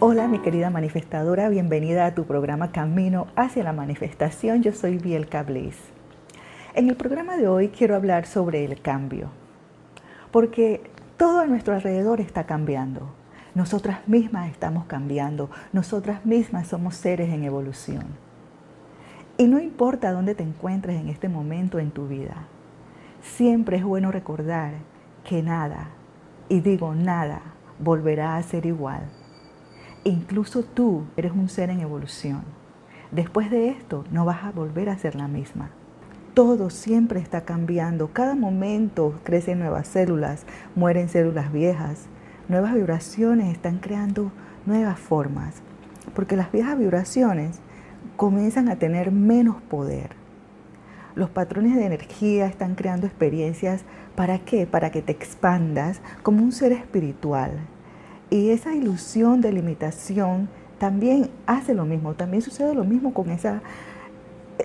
Hola mi querida manifestadora, bienvenida a tu programa Camino hacia la Manifestación. Yo soy Bielka Bliss. En el programa de hoy quiero hablar sobre el cambio, porque todo a nuestro alrededor está cambiando. Nosotras mismas estamos cambiando, nosotras mismas somos seres en evolución. Y no importa dónde te encuentres en este momento en tu vida, siempre es bueno recordar que nada, y digo nada, volverá a ser igual Incluso tú eres un ser en evolución. Después de esto no vas a volver a ser la misma. Todo siempre está cambiando. Cada momento crecen nuevas células, mueren células viejas. Nuevas vibraciones están creando nuevas formas. Porque las viejas vibraciones comienzan a tener menos poder. Los patrones de energía están creando experiencias. ¿Para qué? Para que te expandas como un ser espiritual y esa ilusión de limitación también hace lo mismo, también sucede lo mismo con esa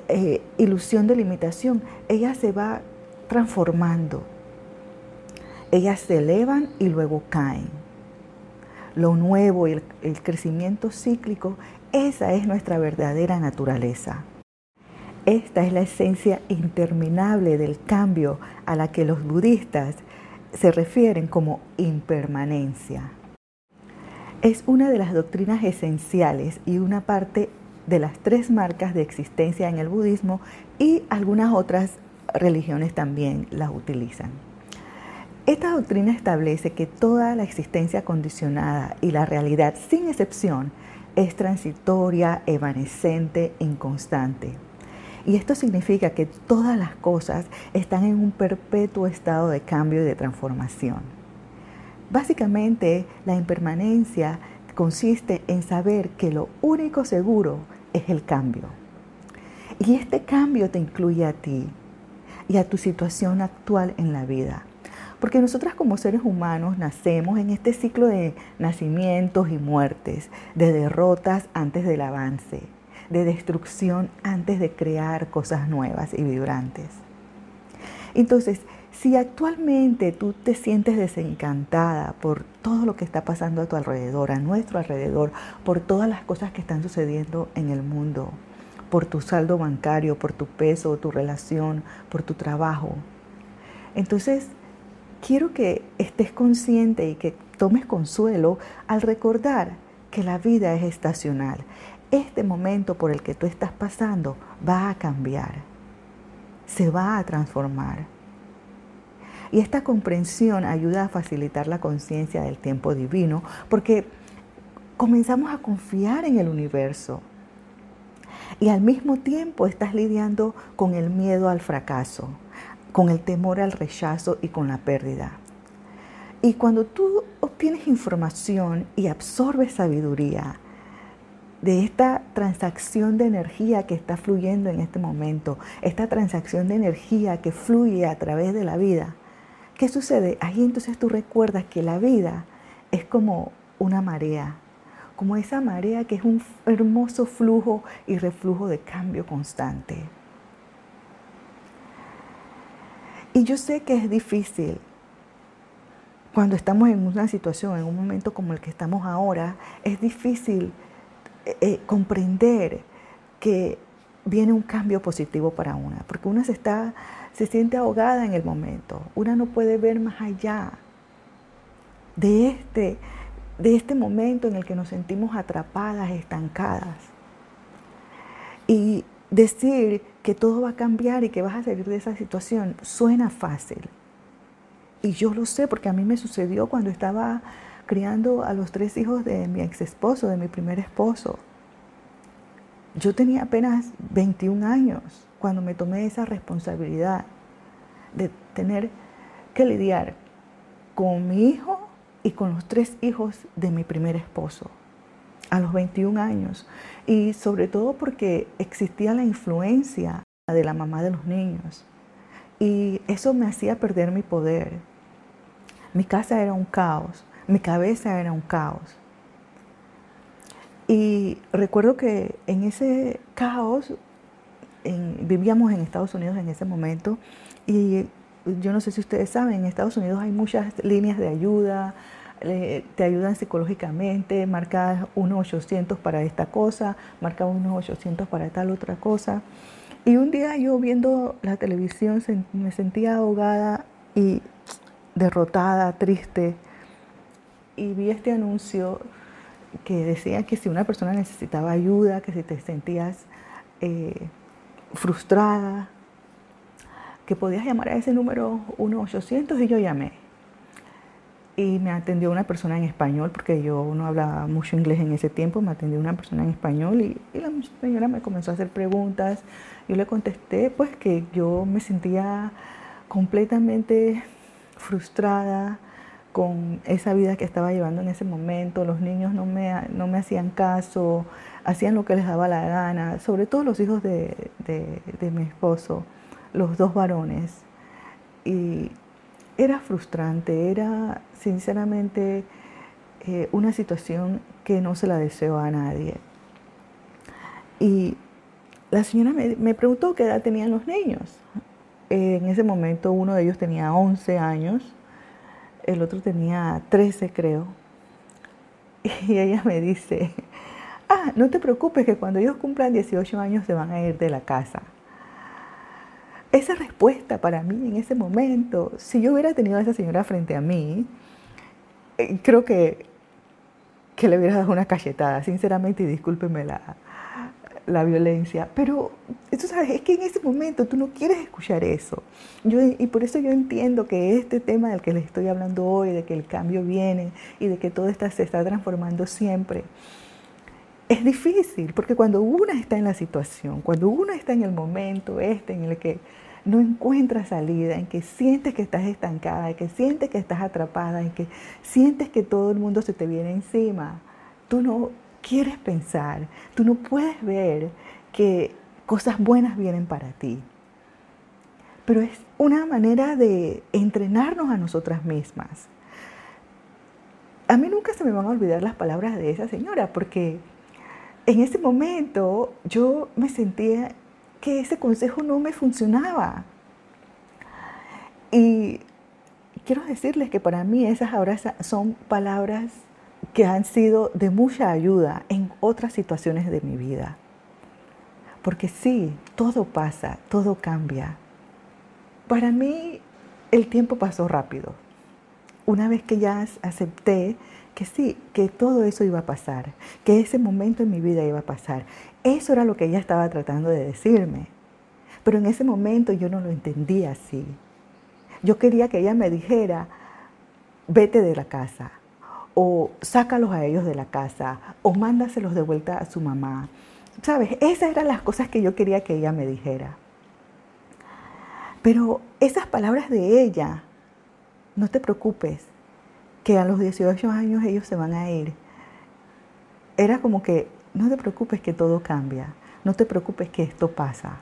eh, ilusión de limitación. Ellas se va transformando. Ellas se elevan y luego caen. Lo nuevo y el, el crecimiento cíclico, esa es nuestra verdadera naturaleza. Esta es la esencia interminable del cambio a la que los budistas se refieren como impermanencia es una de las doctrinas esenciales y una parte de las tres marcas de existencia en el budismo y algunas otras religiones también las utilizan. Esta doctrina establece que toda la existencia condicionada y la realidad, sin excepción, es transitoria, evanescente, inconstante. Y esto significa que todas las cosas están en un perpetuo estado de cambio y de transformación. Básicamente, la impermanencia consiste en saber que lo único seguro es el cambio. Y este cambio te incluye a ti y a tu situación actual en la vida. Porque nosotras como seres humanos nacemos en este ciclo de nacimientos y muertes, de derrotas antes del avance, de destrucción antes de crear cosas nuevas y vibrantes. Entonces, si actualmente tú te sientes desencantada por todo lo que está pasando a tu alrededor, a nuestro alrededor, por todas las cosas que están sucediendo en el mundo, por tu saldo bancario, por tu peso, tu relación, por tu trabajo, entonces quiero que estés consciente y que tomes consuelo al recordar que la vida es estacional. Este momento por el que tú estás pasando va a cambiar, se va a transformar y esta comprensión ayuda a facilitar la conciencia del tiempo divino porque comenzamos a confiar en el universo. Y al mismo tiempo estás lidiando con el miedo al fracaso, con el temor al rechazo y con la pérdida. Y cuando tú obtienes información y absorbes sabiduría de esta transacción de energía que está fluyendo en este momento, esta transacción de energía que fluye a través de la vida, ¿Qué sucede? Ahí entonces tú recuerdas que la vida es como una marea, como esa marea que es un hermoso flujo y reflujo de cambio constante. Y yo sé que es difícil cuando estamos en una situación, en un momento como el que estamos ahora, es difícil eh, eh, comprender que viene un cambio positivo para una, porque una se está se siente ahogada en el momento. Una no puede ver más allá de este, de este momento en el que nos sentimos atrapadas, estancadas. Y decir que todo va a cambiar y que vas a salir de esa situación suena fácil. Y yo lo sé porque a mí me sucedió cuando estaba criando a los tres hijos de mi ex esposo, de mi primer esposo. Yo tenía apenas 21 años cuando me tomé esa responsabilidad de tener que lidiar con mi hijo y con los tres hijos de mi primer esposo a los 21 años. Y sobre todo porque existía la influencia de la mamá de los niños. Y eso me hacía perder mi poder. Mi casa era un caos, mi cabeza era un caos. Y recuerdo que en ese caos vivíamos en Estados Unidos en ese momento y yo no sé si ustedes saben, en Estados Unidos hay muchas líneas de ayuda, te ayudan psicológicamente, marca unos 800 para esta cosa, marca unos 800 para tal otra cosa. Y un día yo viendo la televisión me sentía ahogada y derrotada, triste, y vi este anuncio que decía que si una persona necesitaba ayuda, que si te sentías eh, frustrada, que podías llamar a ese número 1-800 y yo llamé. Y me atendió una persona en español, porque yo no hablaba mucho inglés en ese tiempo, me atendió una persona en español y, y la señora me comenzó a hacer preguntas. Yo le contesté pues que yo me sentía completamente frustrada, con esa vida que estaba llevando en ese momento. Los niños no me, no me hacían caso, hacían lo que les daba la gana, sobre todo los hijos de, mi esposo, los dos varones. Y era frustrante, era sinceramente eh, una situación que no se la deseo a nadie. Y la señora me, me preguntó qué edad tenían los niños. en ese momento uno de ellos tenía 11 años el otro tenía 13 creo. Y ella me dice, ah, no te preocupes que cuando ellos cumplan 18 años se van a ir de la casa. Esa respuesta para mí en ese momento, si yo hubiera tenido a esa señora frente a mí, eh, creo que, que le hubiera dado una cachetada, sinceramente, y discúlpeme la, la violencia. Pero tú sabes, es que en ese momento tú no quieres escuchar eso. Yo, y por eso yo entiendo que este tema del que les estoy hablando hoy, de que el cambio viene y de que todo está, se está transformando siempre, es difícil, porque cuando uno está en la situación, cuando uno está en el momento este en el que no encuentras salida, en que sientes que estás estancada, en que sientes que estás atrapada, en que sientes que todo el mundo se te viene encima, tú no quieres pensar, tú no puedes ver que cosas buenas vienen para ti. Pero es una manera de entrenarnos a nosotras mismas. A mí nunca se me van a olvidar las palabras de esa señora, porque en ese momento yo me sentía que ese consejo no me funcionaba. Y quiero decirles que para mí esas ahora son palabras que han sido de mucha ayuda en otras situaciones de mi vida. Porque sí, todo pasa, todo cambia. Para mí el tiempo pasó rápido. Una vez que ya acepté que sí, que todo eso iba a pasar, que ese momento en mi vida iba a pasar. Eso era lo que ella estaba tratando de decirme. Pero en ese momento yo no lo entendía así. Yo quería que ella me dijera, vete de la casa, o sácalos a ellos de la casa, o mándaselos de vuelta a su mamá. ¿Sabes? Esas eran las cosas que yo quería que ella me dijera. Pero esas palabras de ella, no te preocupes, que a los 18 años ellos se van a ir. Era como que, no te preocupes que todo cambia, no te preocupes que esto pasa.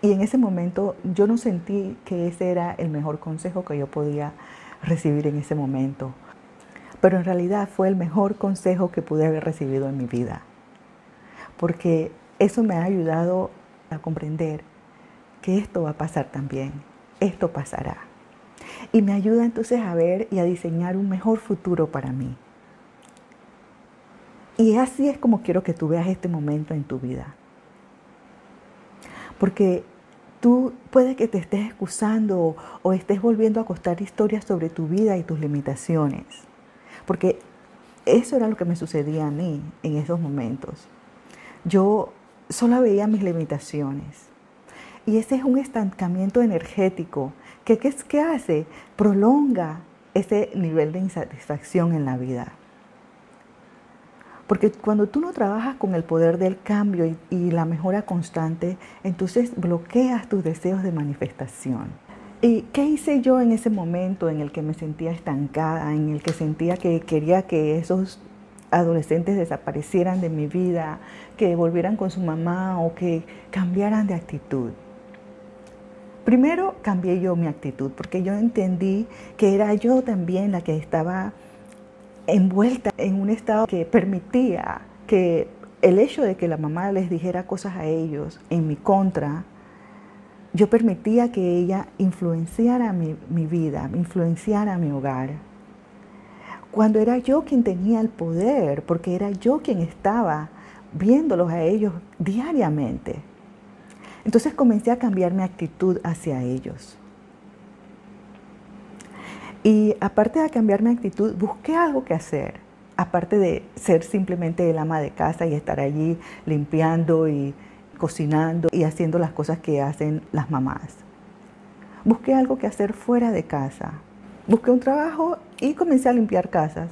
Y en ese momento yo no sentí que ese era el mejor consejo que yo podía recibir en ese momento pero en realidad fue el mejor consejo que pude haber recibido en mi vida, porque eso me ha ayudado a comprender que esto va a pasar también, esto pasará. Y me ayuda entonces a ver y a diseñar un mejor futuro para mí. Y así es como quiero que tú veas este momento en tu vida. Porque tú puede que te estés excusando o, estés volviendo a contar historias sobre tu vida y tus limitaciones. Porque eso era lo que me sucedía a mí en esos momentos. Yo solo veía mis limitaciones. Y ese es un estancamiento energético que ¿qué, qué hace? Prolonga ese nivel de insatisfacción en la vida. Porque cuando tú no trabajas con el poder del cambio y, y, la mejora constante, entonces bloqueas tus deseos de manifestación. ¿Y qué hice yo en ese momento en el que me sentía estancada, en el que sentía que quería que esos adolescentes desaparecieran de mi vida, que volvieran con su mamá o que cambiaran de actitud? Primero cambié yo mi actitud porque yo entendí que era yo también la que estaba envuelta en un estado que permitía que el hecho de que la mamá les dijera cosas a ellos en mi contra yo permitía que ella influenciara mi, vida, influenciara mi hogar. cuando era yo quien tenía el poder, porque era yo quien estaba viéndolos a ellos diariamente. Entonces comencé a cambiar mi actitud hacia ellos. Y aparte de cambiar mi actitud, busqué algo que hacer, aparte de ser simplemente el ama de casa y estar allí limpiando y cocinando y haciendo las cosas que hacen las mamás. Busqué algo que hacer fuera de casa. Busqué un trabajo y comencé a limpiar casas.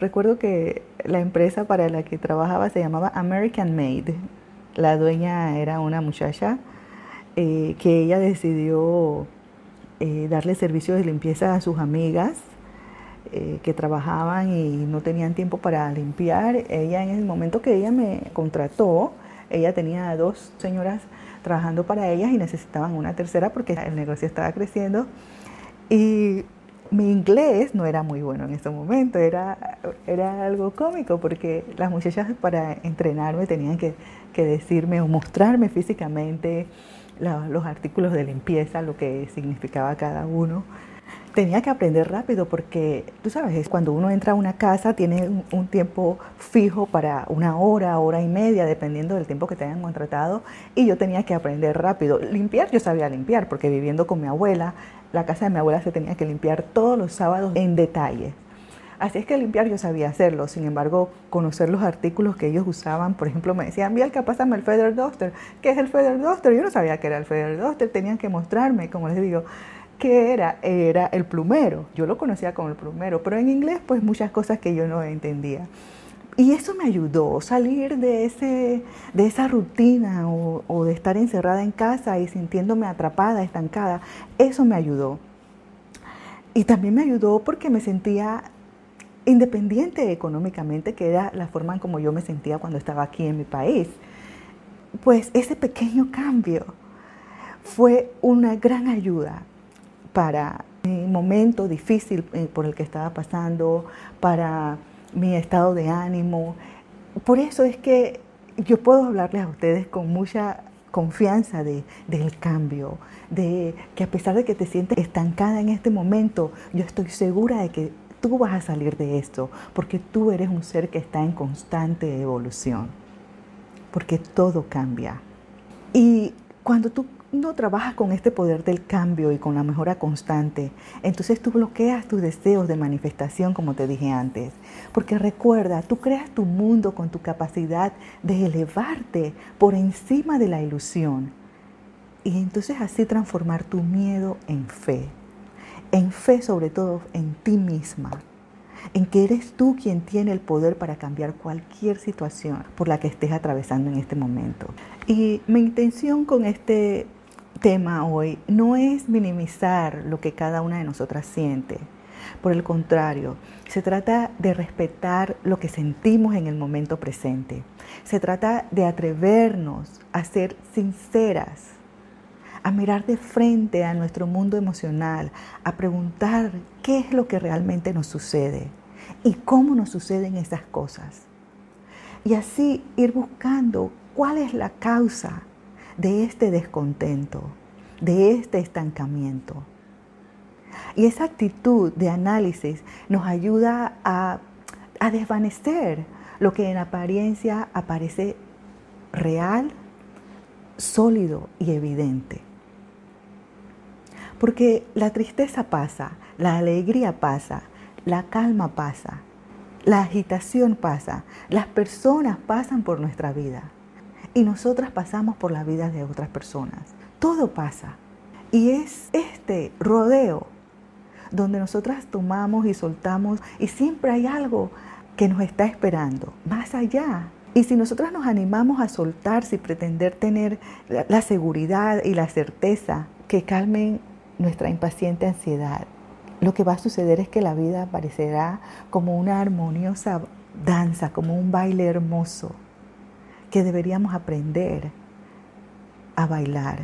Recuerdo que la empresa para la que trabajaba se llamaba American Made. La dueña era una muchacha eh, que ella decidió eh, darle servicios de limpieza a sus amigas eh, que trabajaban y no tenían tiempo para limpiar. Ella en el momento que ella me contrató, ella tenía dos señoras trabajando para ellas y necesitaban una tercera porque el negocio estaba creciendo. Y mi inglés no era muy bueno en ese momento, era, era algo cómico porque las muchachas para entrenarme tenían que, decirme o mostrarme físicamente los artículos de limpieza, lo que significaba cada uno. Tenía que aprender rápido porque, tú sabes, cuando uno entra a una casa tiene un, un, tiempo fijo para una hora, hora y media, dependiendo del tiempo que te hayan contratado, y yo tenía que aprender rápido. Limpiar, yo sabía limpiar porque viviendo con mi abuela, la casa de mi abuela se tenía que limpiar todos los sábados en detalle. Así es que limpiar yo sabía hacerlo, sin embargo, conocer los artículos que ellos usaban, por ejemplo, me decían, Bielka, pásame el Feather Duster. ¿Qué es el Feather Duster? Yo no sabía qué era el Feather Duster, tenían que mostrarme, como les digo, qué era. Era el plumero. Yo lo conocía como el plumero, pero en inglés, pues muchas cosas que yo no entendía. Y eso me ayudó, salir de, ese, de esa rutina o, de estar encerrada en casa y sintiéndome atrapada, estancada. Eso me ayudó. Y también me ayudó porque me sentía independiente económicamente, que era la forma en como yo me sentía cuando estaba aquí en mi país. Pues ese pequeño cambio fue una gran ayuda para mi momento difícil eh, por el que estaba pasando, para mi estado de ánimo. Por eso es que yo puedo hablarles a ustedes con mucha confianza de, del cambio, de que a pesar de que te sientes estancada en este momento, yo estoy segura de que tú vas a salir de esto, porque tú eres un ser que está en constante evolución, porque todo cambia. Y cuando tú no trabajas con este poder del cambio y con la mejora constante, entonces tú bloqueas tus deseos de manifestación, como te dije antes. Porque recuerda, tú creas tu mundo con tu capacidad de elevarte por encima de la ilusión. Y entonces así transformar tu miedo en fe. En fe sobre todo en ti misma. En que eres tú quien tiene el poder para cambiar cualquier situación por la que estés atravesando en este momento. Y mi intención con este tema hoy no es minimizar lo que cada una de nosotras siente. Por el contrario, se trata de respetar lo que sentimos en el momento presente. Se trata de atrevernos a ser sinceras, a mirar de frente a nuestro mundo emocional, a preguntar qué es lo que realmente nos sucede y cómo nos suceden esas cosas. Y así ir buscando cuál es la causa de este descontento, de este estancamiento. Y esa actitud de análisis nos ayuda a, a desvanecer lo que en apariencia aparece real, sólido y evidente. Porque la tristeza pasa, la alegría pasa, la calma pasa, la agitación pasa, las personas pasan por nuestra vida y nosotras pasamos por la vida de otras personas. Todo pasa. Y es este rodeo donde nosotras tomamos y soltamos y siempre hay algo que nos está esperando, más allá. Y si nosotras nos animamos a soltar sin pretender tener la seguridad y la certeza que calmen nuestra impaciente ansiedad, lo que va a suceder es que la vida aparecerá como una armoniosa danza, como un baile hermoso, que deberíamos aprender a bailar.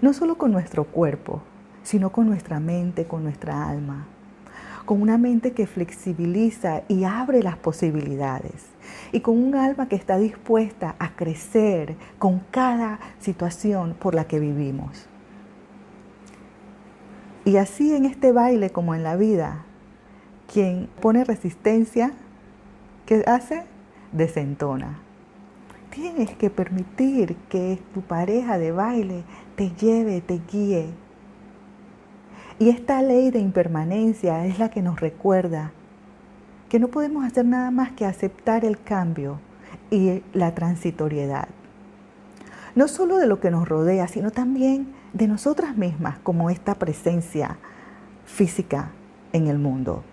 No solo con nuestro cuerpo, sino con nuestra mente, con nuestra alma. Con una mente que flexibiliza y abre las posibilidades. Y con un alma que está dispuesta a crecer con cada situación por la que vivimos. Y así en este baile como en la vida, quien pone resistencia, ¿qué hace? Desentona. Tienes que permitir que tu pareja de baile te lleve, te guíe. Y esta ley de impermanencia es la que nos recuerda que no podemos hacer nada más que aceptar el cambio y la transitoriedad. No solo de lo que nos rodea, sino también de nosotras mismas como esta presencia física en el mundo.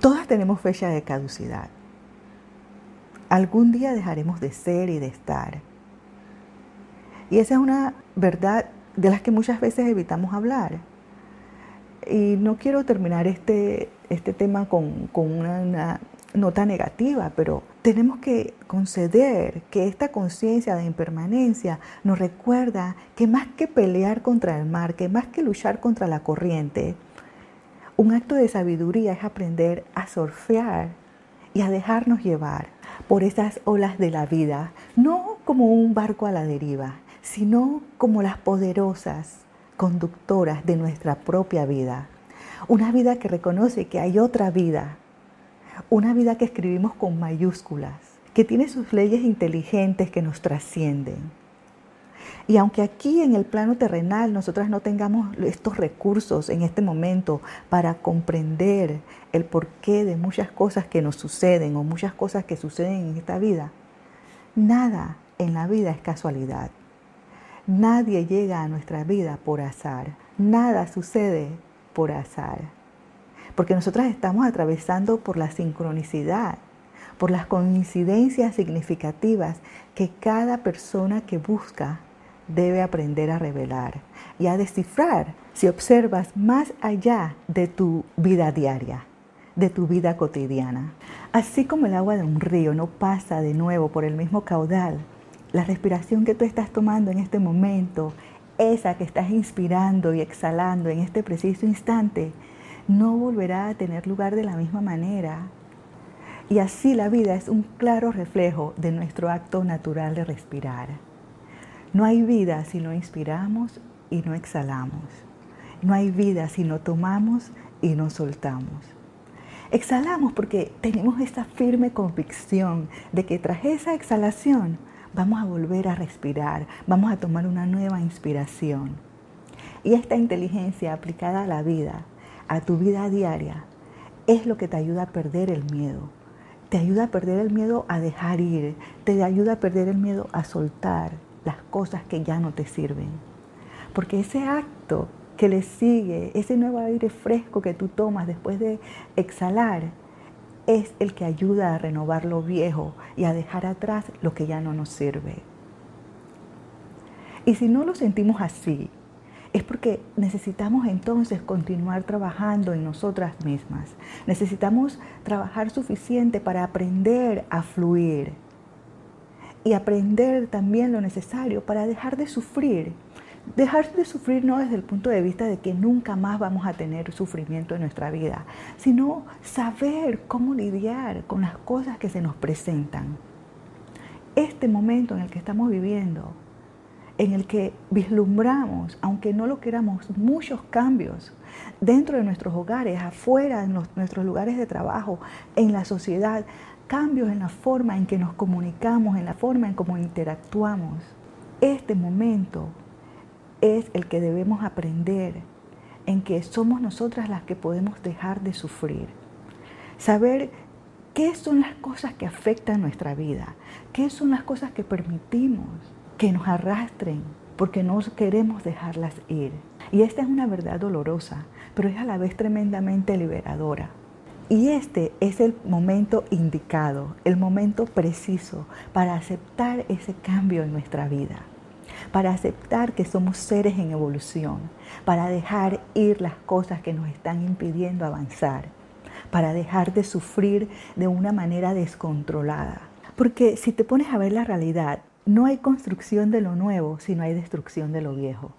Todas tenemos fecha de caducidad. Algún día dejaremos de ser y de estar. Y esa es una verdad de las que muchas veces evitamos hablar. Y no quiero terminar este, este tema con, con una, una nota negativa, pero tenemos que conceder que esta conciencia de impermanencia nos recuerda que más que pelear contra el mar, que más que luchar contra la corriente, un acto de sabiduría es aprender a surfear y a dejarnos llevar por esas olas de la vida, no como un barco a la deriva, sino como las poderosas conductoras de nuestra propia vida. Una vida que reconoce que hay otra vida, una vida que escribimos con mayúsculas, que tiene sus leyes inteligentes que nos trascienden y aunque aquí en el plano terrenal nosotras no tengamos estos recursos en este momento para comprender el porqué de muchas cosas que nos suceden o muchas cosas que suceden en esta vida, nada en la vida es casualidad. Nadie llega a nuestra vida por azar. Nada sucede por azar. Porque nosotras estamos atravesando por la sincronicidad, por las coincidencias significativas que cada persona que busca debe aprender a revelar y a descifrar si observas más allá de tu vida diaria, de tu vida cotidiana. Así como el agua de un río no pasa de nuevo por el mismo caudal, la respiración que tú estás tomando en este momento, esa que estás inspirando y exhalando en este preciso instante, no volverá a tener lugar de la misma manera. Y así la vida es un claro reflejo de nuestro acto natural de respirar. No hay vida si no inspiramos y no exhalamos. No hay vida si no tomamos y no soltamos. Exhalamos porque tenemos esta firme convicción de que tras esa exhalación vamos a volver a respirar, vamos a tomar una nueva inspiración. Y esta inteligencia aplicada a la vida, a tu vida diaria, es lo que te ayuda a perder el miedo. Te ayuda a perder el miedo a dejar ir, te ayuda a perder el miedo a soltar, las cosas que ya no te sirven. Porque ese acto que le sigue, ese nuevo aire fresco que tú tomas después de exhalar, es el que ayuda a renovar lo viejo y a dejar atrás lo que ya no nos sirve. Y si no lo sentimos así, es porque necesitamos entonces continuar trabajando en nosotras mismas. Necesitamos trabajar suficiente para aprender a fluir, y aprender también lo necesario para dejar de sufrir. Dejar de sufrir no desde el punto de vista de que nunca más vamos a tener sufrimiento en nuestra vida, sino saber cómo lidiar con las cosas que se nos presentan. Este momento en el que estamos viviendo, en el que vislumbramos, aunque no lo queramos, muchos cambios dentro de nuestros hogares, afuera, en nuestros lugares de trabajo, en la sociedad, cambios en la forma en que nos comunicamos, en la forma en cómo interactuamos. Este momento es el que debemos aprender, en que somos nosotras las que podemos dejar de sufrir. Saber qué son las cosas que afectan nuestra vida, qué son las cosas que permitimos que nos arrastren porque no queremos dejarlas ir. Y esta es una verdad dolorosa, pero es a la vez tremendamente liberadora. Y este es el momento indicado, el momento preciso para aceptar ese cambio en nuestra vida, para aceptar que somos seres en evolución, para dejar ir las cosas que nos están impidiendo avanzar, para dejar de sufrir de una manera descontrolada. Porque si te pones a ver la realidad, no hay construcción de lo nuevo si no hay destrucción de lo viejo.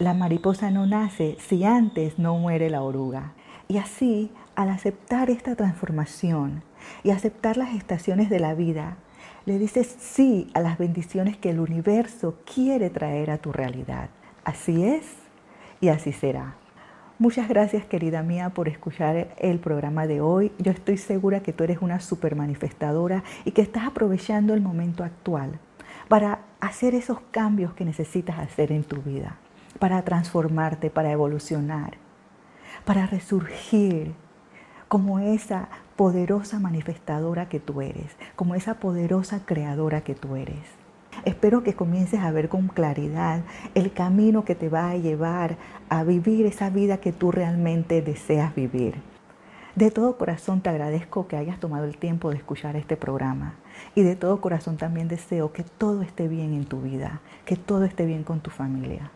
La mariposa no nace si antes no muere la oruga. Y así al aceptar esta transformación y aceptar las estaciones de la vida, le dices sí a las bendiciones que el universo quiere traer a tu realidad. Así es y así será. Muchas gracias querida mía por escuchar el programa de hoy. Yo estoy segura que tú eres una super manifestadora y que estás aprovechando el momento actual para hacer esos cambios que necesitas hacer en tu vida, para transformarte, para evolucionar, para resurgir como esa poderosa manifestadora que tú eres, como esa poderosa creadora que tú eres. Espero que comiences a ver con claridad el camino que te va a llevar a vivir esa vida que tú realmente deseas vivir. De todo corazón te agradezco que hayas tomado el tiempo de escuchar este programa y de todo corazón también deseo que todo esté bien en tu vida, que todo esté bien con tu familia.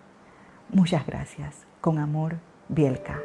Muchas gracias. Con amor, Bielka.